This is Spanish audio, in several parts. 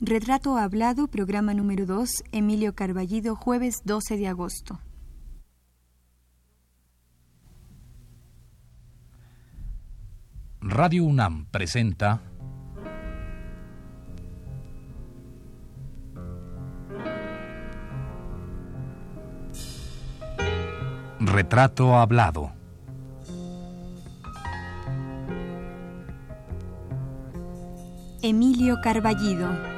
Retrato Hablado, programa número 2, Emilio Carballido, jueves 12 de agosto. Radio UNAM presenta Retrato Hablado. Emilio Carballido.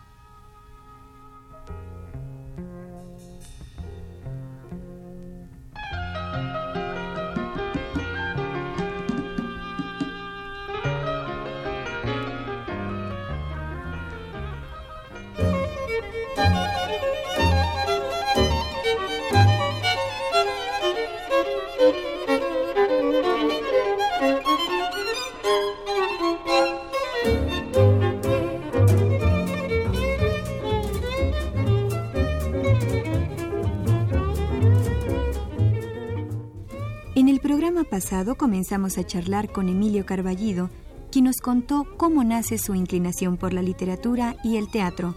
Comenzamos a charlar con Emilio Carballido, quien nos contó cómo nace su inclinación por la literatura y el teatro,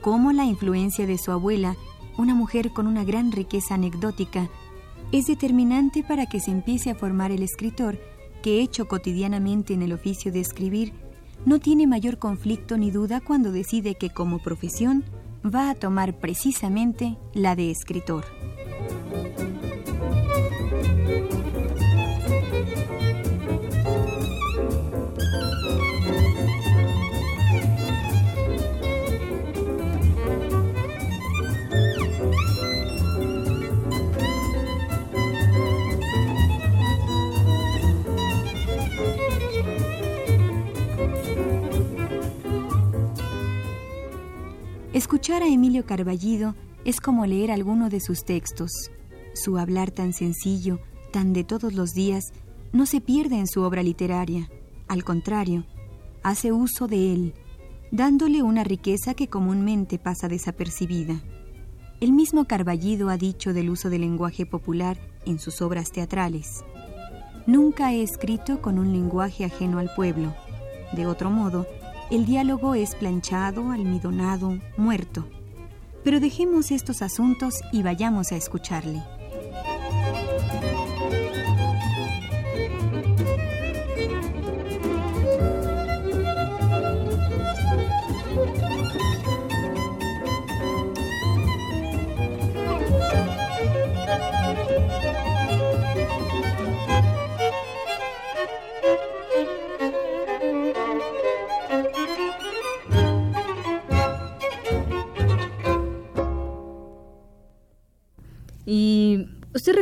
cómo la influencia de su abuela, una mujer con una gran riqueza anecdótica, es determinante para que se empiece a formar el escritor que, hecho cotidianamente en el oficio de escribir, no tiene mayor conflicto ni duda cuando decide que como profesión va a tomar precisamente la de escritor. Escuchar a Emilio Carballido es como leer alguno de sus textos. Su hablar tan sencillo, tan de todos los días, no se pierde en su obra literaria. Al contrario, hace uso de él, dándole una riqueza que comúnmente pasa desapercibida. El mismo Carballido ha dicho del uso del lenguaje popular en sus obras teatrales. Nunca he escrito con un lenguaje ajeno al pueblo. De otro modo, el diálogo es planchado, almidonado, muerto. Pero dejemos estos asuntos y vayamos a escucharle.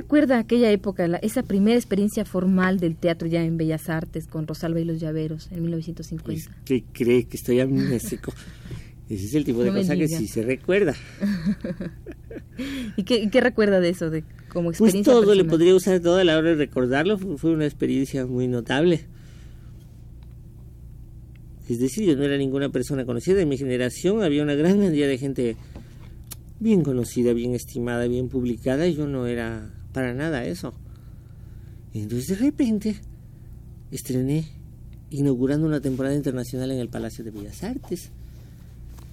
Recuerda aquella época, la- esa primera experiencia formal del teatro ya en Bellas Artes con Rosalba y los Llaveros en 1950. ¿Qué cree que estoy amnésico? Ese es el tipo de No cosa que sí se recuerda. ¿Y qué, y qué recuerda de eso, de como Pues experiencia todo, le personal? podría usar toda la hora de recordarlo. Fue, fue una experiencia muy notable. Es decir, yo no era ninguna persona conocida. En mi generación había una gran cantidad de gente bien conocida, bien estimada, bien publicada. Y yo no era para nada eso. Entonces, de repente, estrené inaugurando una temporada internacional en el Palacio de Bellas Artes.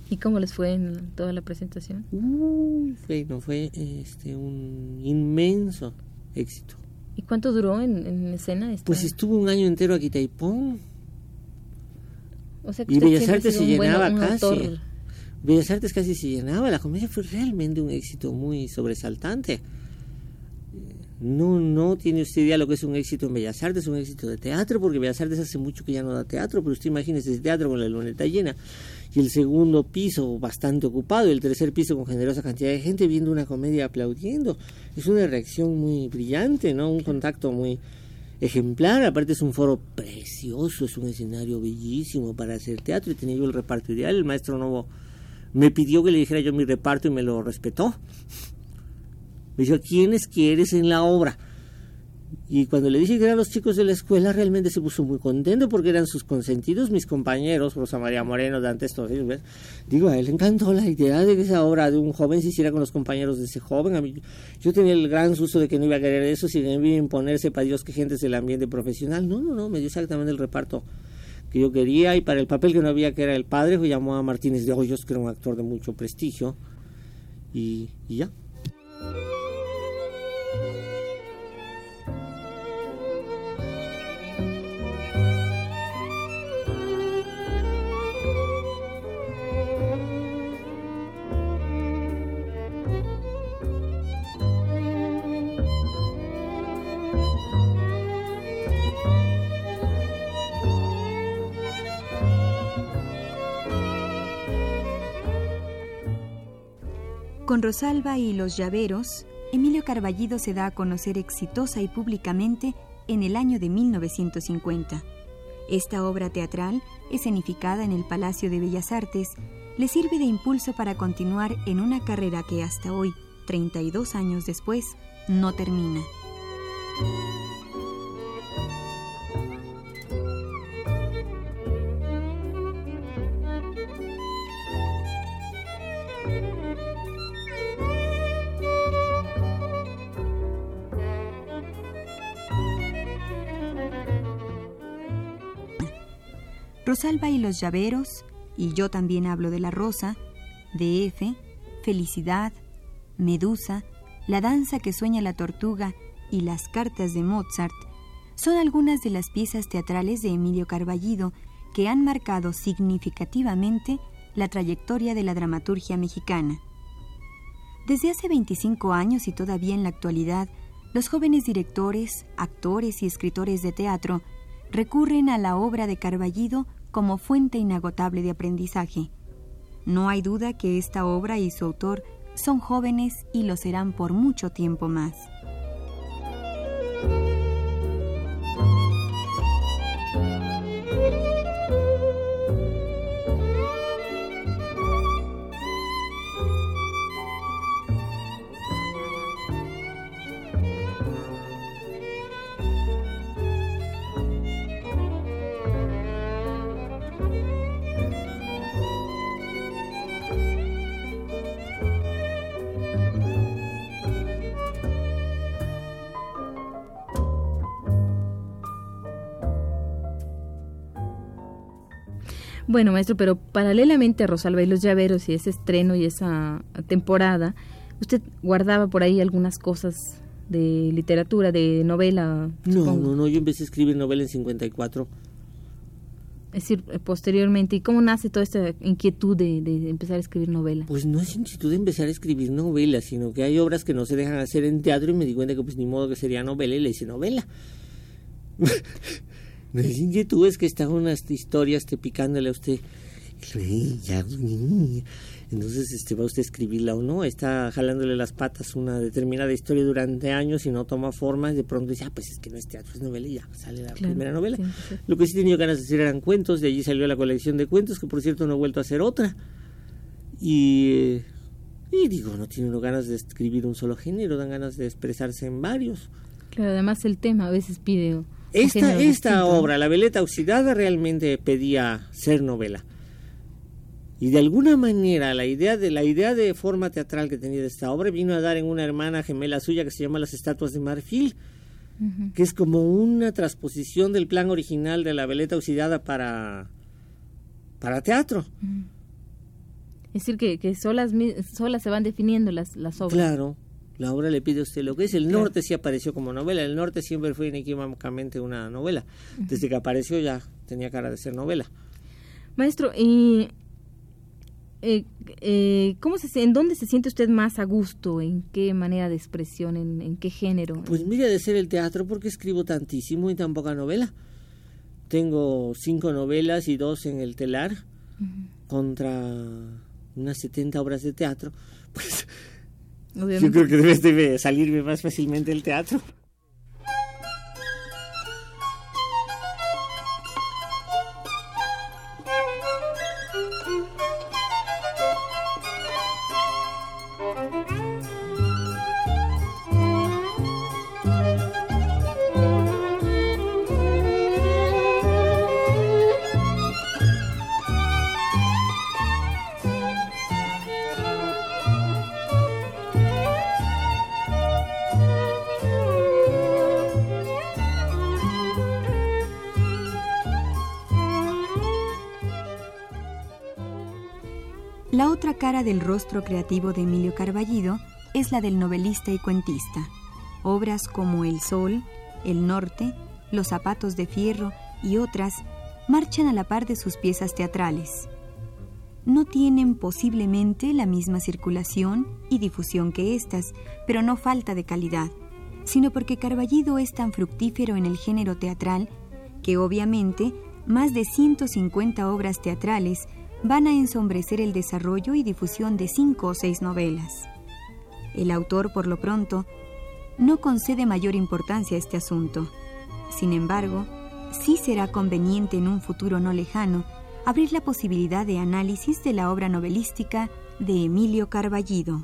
¿Y cómo les fue en toda la presentación? Uy, fue, no, fue este, un inmenso éxito. ¿Y cuánto duró en, en escena? esta- Pues estuvo un año entero aquí Taipón. o sea que y Bellas Artes se buen- llenaba casi. autor. Bellas Artes casi se llenaba. La comedia fue realmente un éxito muy sobresaltante. No, no tiene usted idea lo que es un éxito en Bellas Artes, un éxito de teatro, porque Bellas Artes hace mucho que ya no da teatro, pero usted imagínese ese teatro con la luneta llena y el segundo piso bastante ocupado y el tercer piso con generosa cantidad de gente viendo una comedia aplaudiendo. Es una reacción muy brillante, ¿no? Un contacto muy ejemplar, aparte es un foro precioso, es un escenario bellísimo para hacer teatro y tenía yo el reparto ideal, el maestro Novo me pidió que le dijera yo mi reparto y me lo respetó. Me dijo, ¿quiénes quieres en la obra? Y cuando le dije que eran los chicos de la escuela, realmente se puso muy contento porque eran sus consentidos, mis compañeros, Rosa María Moreno, Dante, ellos. Digo, a él le encantó la idea de que esa obra de un joven se hiciera con los compañeros de ese joven. A mí, yo tenía el gran susto de que no iba a querer eso, si iba a imponerse para Dios que gente es el ambiente profesional. No, no, no, me dio exactamente el reparto que yo quería y para el papel que no había, que era el padre, pues llamó a Martínez de Hoyos, que era un actor de mucho prestigio. y ya. Con Rosalba y los Llaveros, Emilio Carballido se da a conocer exitosa y públicamente en el año de 1950. Esta obra teatral, escenificada en el Palacio de Bellas Artes, le sirve de impulso para continuar en una carrera que hasta hoy, 32 años después, no termina. Rosalba y los llaveros, y yo también hablo de la rosa, de F, Felicidad, Medusa, La danza que sueña la tortuga y las cartas de Mozart, son algunas de las piezas teatrales de Emilio Carballido que han marcado significativamente la trayectoria de la dramaturgia mexicana. Desde hace 25 años y todavía en la actualidad, los jóvenes directores, actores y escritores de teatro recurren a la obra de Carballido como fuente inagotable de aprendizaje. No hay duda que esta obra y su autor son jóvenes y lo serán por mucho tiempo más. Bueno, maestro, pero paralelamente a Rosalba y los Llaveros y ese estreno y esa temporada, usted guardaba por ahí algunas cosas de literatura, de novela. No, no, no, yo empecé a escribir novela en 54. Es decir, eh, posteriormente, ¿y cómo nace toda esta inquietud de, empezar a escribir novela? Pues no es inquietud de empezar a escribir novela, sino que hay obras que no se dejan hacer en teatro y me di cuenta que pues ni modo que sería novela y le hice novela. Me inquietud es que están unas historias te picándole a usted. Entonces este, va usted a escribirla o no, está jalándole las patas una determinada historia durante años y no toma forma y de pronto dice, ah, pues es que no es teatro, es novela y ya sale la primera novela. Lo que sí tenía ganas de hacer eran cuentos, de allí salió la colección de cuentos, que por cierto no he vuelto a hacer otra. Y, y digo, no tiene uno ganas de escribir un solo género, dan ganas de expresarse en varios. Claro, además el tema a veces pide esta, esta obra, La veleta oxidada, realmente pedía ser novela. Y de alguna manera la idea de la idea de forma teatral que tenía de esta obra vino a dar en una hermana gemela suya que se llama Las estatuas de marfil, que es como una transposición del plan original de la veleta oxidada para para teatro. Es decir, que, que solas, solas se van definiendo las, las obras. Claro, la obra le pide a usted lo que es. El norte sí apareció como novela. El norte siempre fue inequívocamente una novela. Desde que apareció ya tenía cara de ser novela. Maestro, ¿y eh, eh, ¿cómo se, ¿en dónde se siente usted más a gusto? ¿En qué manera de expresión? ¿En, qué género? Pues mire, de ser el teatro porque escribo tantísimo y tan poca novela. Tengo cinco novelas y dos en el telar contra unas 70 obras de teatro. Pues yo creo que debe salirme más fácilmente el teatro. Cara del rostro creativo de Emilio Carballido es la del novelista y cuentista. Obras como El Sol, El Norte, Los Zapatos de Fierro y otras marchan a la par de sus piezas teatrales. No tienen posiblemente la misma circulación y difusión que estas, pero no falta de calidad, sino porque Carballido es tan fructífero en el género teatral que obviamente más de 150 obras teatrales van a ensombrecer el desarrollo y difusión de cinco o seis novelas. El autor, por lo pronto, no concede mayor importancia a este asunto. Sin embargo, sí será conveniente en un futuro no lejano abrir la posibilidad de análisis de la obra novelística de Emilio Carballido.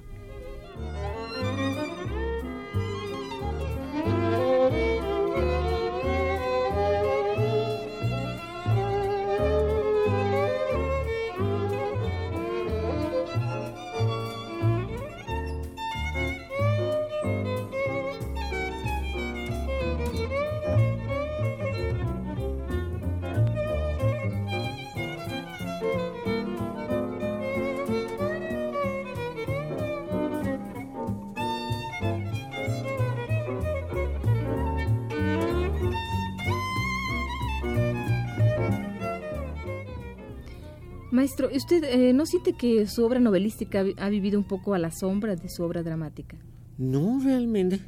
Maestro, ¿usted eh, no siente que su obra novelística ha vivido un poco a la sombra de su obra dramática? No, realmente.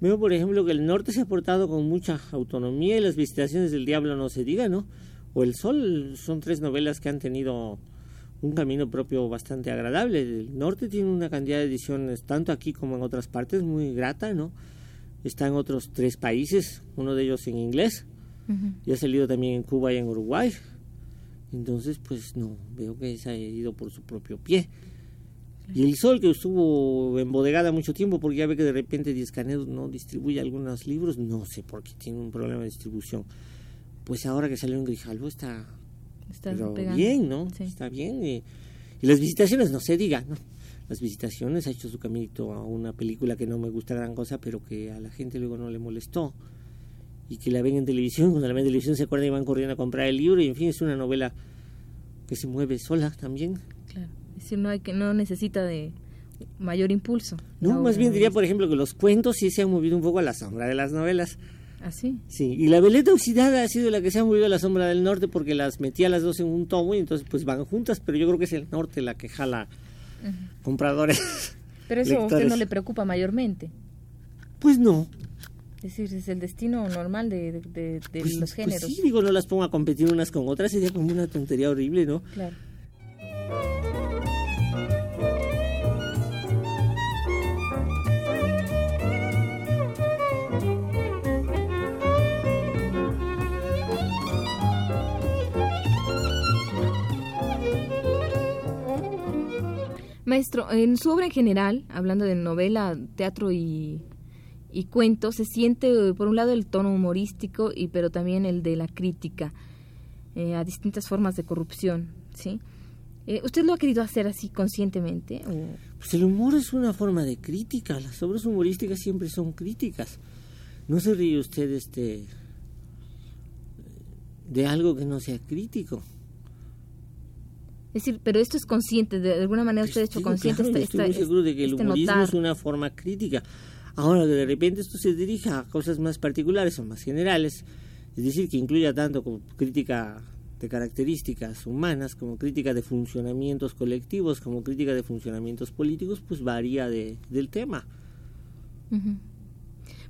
Veo, por ejemplo, que el norte se ha portado con mucha autonomía y las visitaciones del diablo no se diga, ¿no? O El Sol son tres novelas que han tenido un camino propio bastante agradable. El norte tiene una cantidad de ediciones, tanto aquí como en otras partes, muy grata, ¿no? Está en otros tres países, uno de ellos en inglés, y ha salido también en Cuba y en Uruguay. Entonces, pues no, veo que se ha ido por su propio pie. Y el Sol, que estuvo embodegada mucho tiempo, porque ya ve que de repente Canedo no distribuye algunos libros, no sé por qué tiene un problema de distribución. Pues ahora que salió en Grijalvo está, está bien, ¿no? Está bien. Y, las visitaciones, no se diga, ¿no? Las visitaciones ha hecho su caminito a una película que no me gusta gran cosa, pero que a la gente luego no le molestó y que la ven en televisión, cuando la ven en televisión se acuerdan y van corriendo a comprar el libro y en fin es una novela que se mueve sola también. Claro, es decir, no, hay que, no necesita de mayor impulso. No, más bien diría, por ejemplo, que los cuentos sí se han movido un poco a la sombra de las novelas. ¿Ah, sí? Sí, y la veleta oxidada ha sido la que se ha movido a la sombra del norte porque las metía las dos en un tomo y entonces pues van juntas, pero yo creo que es el norte la que jala compradores. Pero eso a usted no le preocupa mayormente. Pues no, es decir, es el destino normal de, pues los pues géneros. sí, digo, no las pongo a competir unas con otras, sería como una tontería horrible, ¿no? Claro. Maestro, en su obra en general, hablando de novela, teatro y y cuento se siente por un lado el tono humorístico y pero también el de la crítica eh, a distintas formas de corrupción sí eh, usted lo ha querido hacer así conscientemente pues el humor es una forma de crítica las obras humorísticas siempre son críticas no se ríe usted este de algo que no sea crítico es decir, pero esto es consciente, de alguna manera usted ha hecho consciente. estoy muy seguro de que el este humorismo es una forma crítica. Ahora que de repente esto se dirija a cosas más particulares o más generales, es decir, que incluya tanto como crítica de características humanas, como crítica de funcionamientos colectivos, como crítica de funcionamientos políticos, pues varía de, del tema.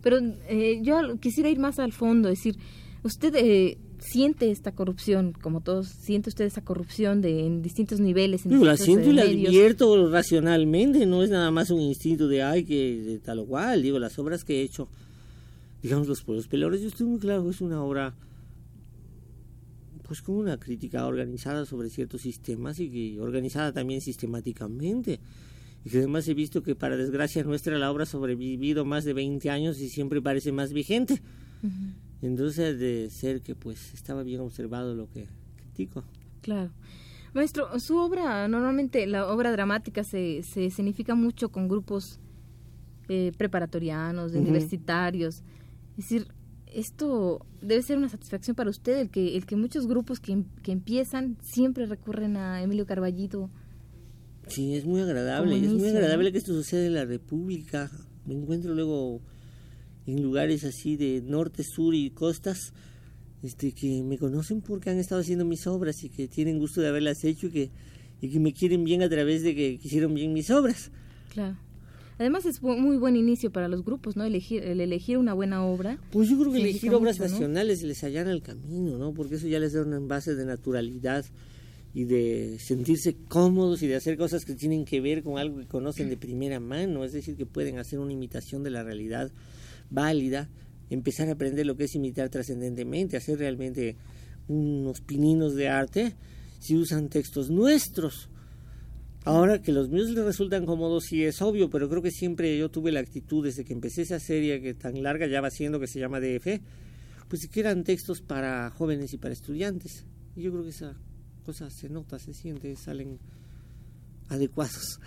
Pero eh, yo quisiera ir más al fondo, es decir, usted eh, siente esta corrupción, como todos, siente usted esta corrupción de en distintos niveles. En la siento y la advierto racionalmente, no es nada más un instinto de ay que de tal o cual, digo, las obras que he hecho, digamos los pueblos peleadores, yo estoy muy claro que es una obra pues como una crítica organizada sobre ciertos sistemas y que organizada también sistemáticamente. Y que además he visto que para desgracia nuestra la obra ha sobrevivido más de 20 años y siempre parece más vigente. Entonces, de ser que pues estaba bien observado lo que critico. Claro. Maestro, su obra, normalmente la obra dramática se, se escenifica mucho con grupos eh, preparatorianos, universitarios. Es decir, esto debe ser una satisfacción para usted, el que, el que muchos grupos que, que empiezan siempre recurren a Emilio Carballito Sí, es muy agradable. Es muy agradable que esto suceda en la República. Me encuentro luego en lugares así de norte, sur y costas este que me conocen porque han estado haciendo mis obras y que tienen gusto de haberlas hecho y que, y que me quieren bien a través de que hicieron bien mis obras. Claro. Además es muy buen inicio para los grupos, ¿no? Elegir, el elegir una buena obra. Pues yo creo que elegir obras nacionales les allana el camino, ¿no? Porque eso ya les da una base de naturalidad y de sentirse cómodos y de hacer cosas que tienen que ver con algo que conocen de primera mano, es decir, que pueden hacer una imitación de la realidad válida, empezar a aprender lo que es imitar trascendentemente, hacer realmente unos pininos de arte si usan textos nuestros Ahora que los míos les resultan cómodos sí es obvio, pero creo que siempre yo tuve la actitud desde que empecé esa serie que tan larga ya va siendo que se llama DF, pues que eran textos para jóvenes y para estudiantes. Y yo creo que esa cosa se nota, se siente, salen adecuados.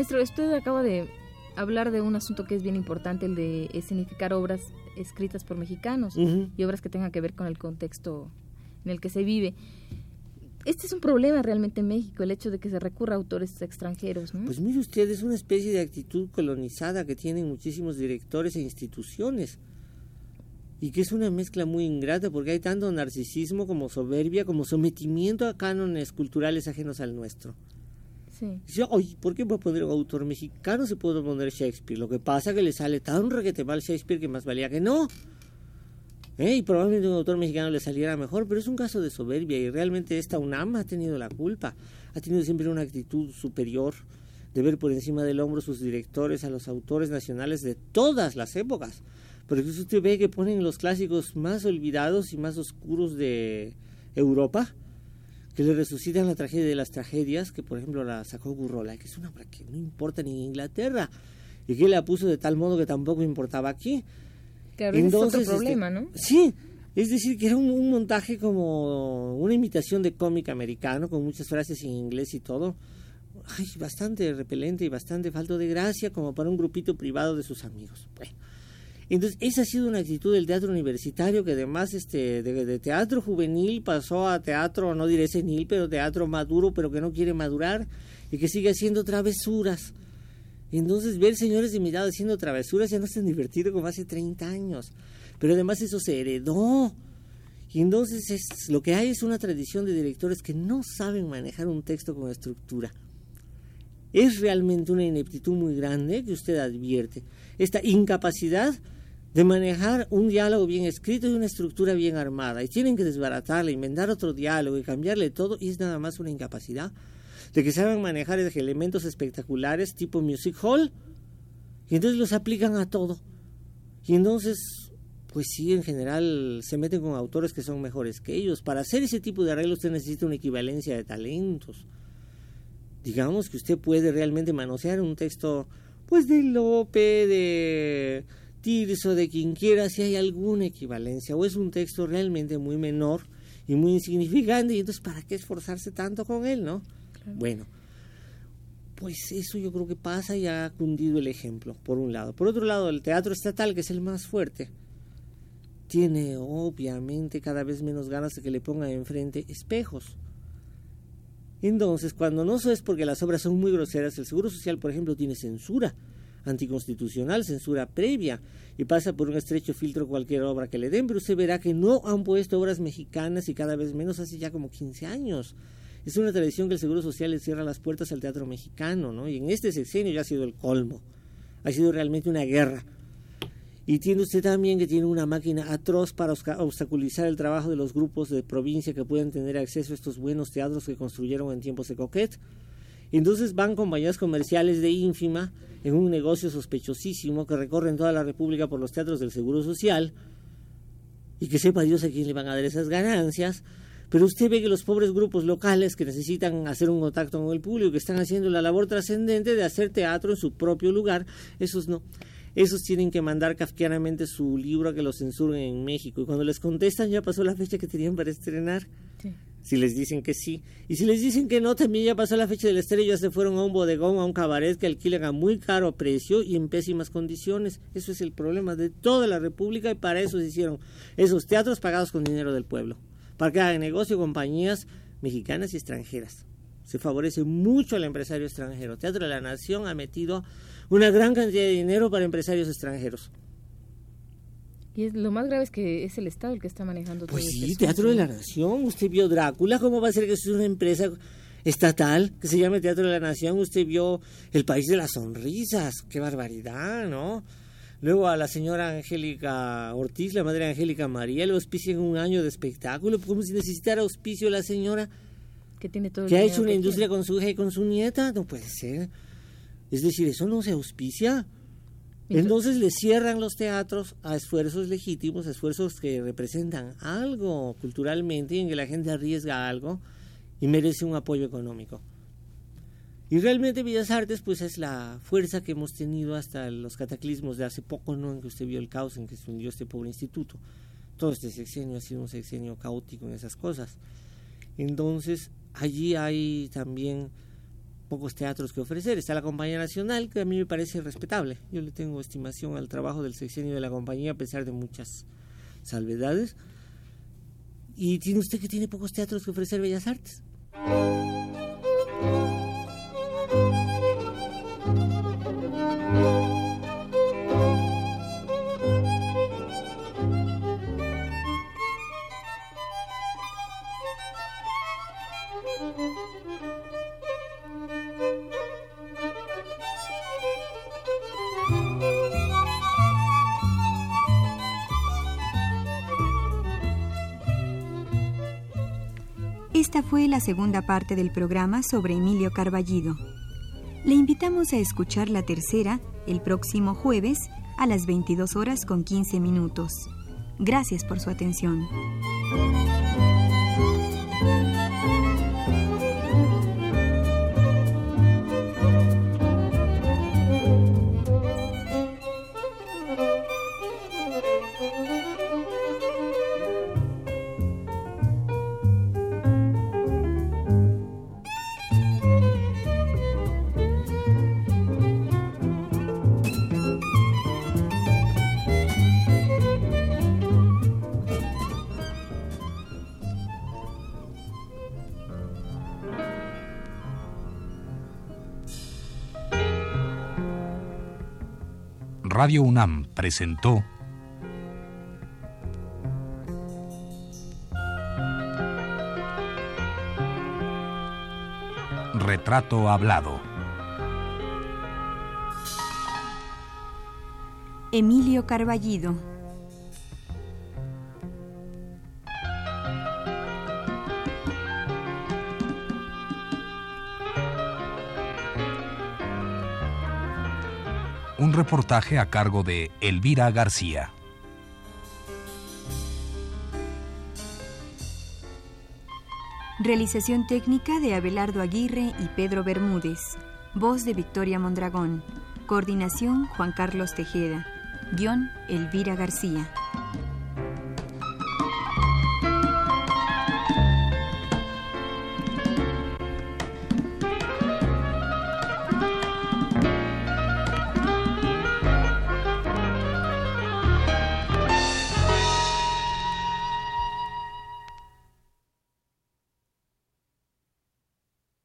Maestro, usted acaba de hablar de un asunto que es bien importante, el de escenificar obras escritas por mexicanos y obras que tengan que ver con el contexto en el que se vive. Este es un problema realmente en México, el hecho de que se recurra a autores extranjeros, ¿no? Pues mire usted, es una especie de actitud colonizada que tienen muchísimos directores e instituciones y que es una mezcla muy ingrata porque hay tanto narcisismo como soberbia como sometimiento a cánones culturales ajenos al nuestro. Sí. oye, ¿por qué voy a poner un autor mexicano si puedo poner Shakespeare? Lo que pasa es que le sale tan requete mal Shakespeare que más valía que no. ¿Eh? Y probablemente un autor mexicano le saliera mejor, pero es un caso de soberbia y realmente esta UNAM ha tenido la culpa. Ha tenido siempre una actitud superior de ver por encima del hombro sus directores a los autores nacionales de todas las épocas. Pero usted ve que ponen los clásicos más olvidados y más oscuros de Europa que le resucitan la tragedia de las tragedias, que por ejemplo la sacó Gurrola, que es una obra que no importa ni en Inglaterra, y que la puso de tal modo que tampoco importaba aquí. Claro, Entonces, es otro problema, este, ¿no? Sí, es decir, que era un, montaje como una imitación de cómic americano, con muchas frases en inglés y todo. Ay, bastante repelente y bastante falto de gracia, como para un grupito privado de sus amigos. Bueno. Entonces, esa ha sido una actitud del teatro universitario que además este, de, teatro juvenil pasó a teatro, no diré senil, pero teatro maduro, pero que no quiere madurar y que sigue haciendo travesuras. Entonces, ver señores de mi edad haciendo travesuras ya no es tan divertido como hace 30 años. Pero además eso se heredó. Y entonces es, lo que hay es una tradición de directores que no saben manejar un texto con estructura. Es realmente una ineptitud muy grande que usted advierte. Esta incapacidad de manejar un diálogo bien escrito y una estructura bien armada. Y tienen que desbaratarla, inventar otro diálogo y cambiarle todo. Y es nada más una incapacidad de que saben manejar elementos espectaculares tipo music hall. Y entonces los aplican a todo. Y entonces, pues sí, en general se meten con autores que son mejores que ellos. Para hacer ese tipo de arreglo usted necesita una equivalencia de talentos. Digamos que usted puede realmente manosear un texto, pues de Lope, de Tirso, de quien quiera, si hay alguna equivalencia, o es un texto realmente muy menor y muy insignificante, y entonces, ¿para qué esforzarse tanto con él, no? Bueno, pues eso yo creo que pasa y ha cundido el ejemplo, por un lado. Por otro lado, el teatro estatal, que es el más fuerte, tiene obviamente cada vez menos ganas de que le pongan enfrente espejos. Entonces, cuando no es porque las obras son muy groseras, el Seguro Social, por ejemplo, tiene censura anticonstitucional, censura previa, y pasa por un estrecho filtro cualquier obra que le den, pero usted verá que no han puesto obras mexicanas y cada vez menos hace ya como 15 años. Es una tradición que el Seguro Social le cierra las puertas al teatro mexicano, ¿no? Y en este sexenio ya ha sido el colmo. Ha sido realmente una guerra. Y tiene usted también que tiene una máquina atroz para obstaculizar el trabajo de los grupos de provincia que pueden tener acceso a estos buenos teatros que construyeron en tiempos de Coquet entonces van compañías comerciales de ínfima en un negocio sospechosísimo que recorren toda la República por los teatros del Seguro Social y que sepa Dios a quién le van a dar esas ganancias. Pero usted ve que los pobres grupos locales que necesitan hacer un contacto con el público, que están haciendo la labor trascendente de hacer teatro en su propio lugar, esos no. Esos tienen que mandar kafkianamente su libro a que lo censuren en México. Y cuando les contestan, ya pasó la fecha que tenían para estrenar. Si les dicen que sí. Y si les dicen que no, también ya pasó la fecha del estreno, ya se fueron a un bodegón, a un cabaret que alquilan a muy caro precio y en pésimas condiciones. Eso es el problema de toda la República y para eso se hicieron esos teatros pagados con dinero del pueblo. Para que hagan negocio compañías mexicanas y extranjeras. Se favorece mucho al empresario extranjero. Teatro de la Nación ha metido una gran cantidad de dinero para empresarios extranjeros. Y es, lo más grave es que es el Estado el que está manejando Pues todo sí, este Teatro de la Nación. Usted vio Drácula, ¿cómo va a ser que es una empresa estatal que se llame Teatro de la Nación? Usted vio El País de las Sonrisas, qué barbaridad, ¿no? Luego a la señora Angélica Ortiz, la madre de Angélica María, le auspician un año de espectáculo, como si necesitara auspicio la señora que tiene todo el que ha hecho una que industria con su hija y con su nieta, no puede ser. Es decir, eso no se auspicia. Entonces le cierran los teatros a esfuerzos legítimos, esfuerzos que representan algo culturalmente y en que la gente arriesga algo y merece un apoyo económico. Y realmente Bellas Artes pues es la fuerza que hemos tenido hasta los cataclismos de hace poco, ¿no? En que usted vio el caos en que se hundió este pobre instituto. Todo este sexenio ha sido un sexenio caótico en esas cosas. Entonces, allí hay también pocos teatros que ofrecer. Está la Compañía Nacional, que a mí me parece respetable. Yo le tengo estimación al trabajo del sexenio de la compañía, a pesar de muchas salvedades. Y tiene usted que tiene pocos teatros que ofrecer Bellas Artes. Esta fue la segunda parte del programa sobre Emilio Carballido. Le invitamos a escuchar la tercera el próximo jueves a las 22 horas con 15 minutos. Gracias por su atención. Radio UNAM presentó Retrato Hablado. Emilio Carballido. Un reportaje a cargo de Elvira García. Realización técnica de Abelardo Aguirre y Pedro Bermúdez. Voz de Victoria Mondragón. Coordinación Juan Carlos Tejeda. Guión Elvira García.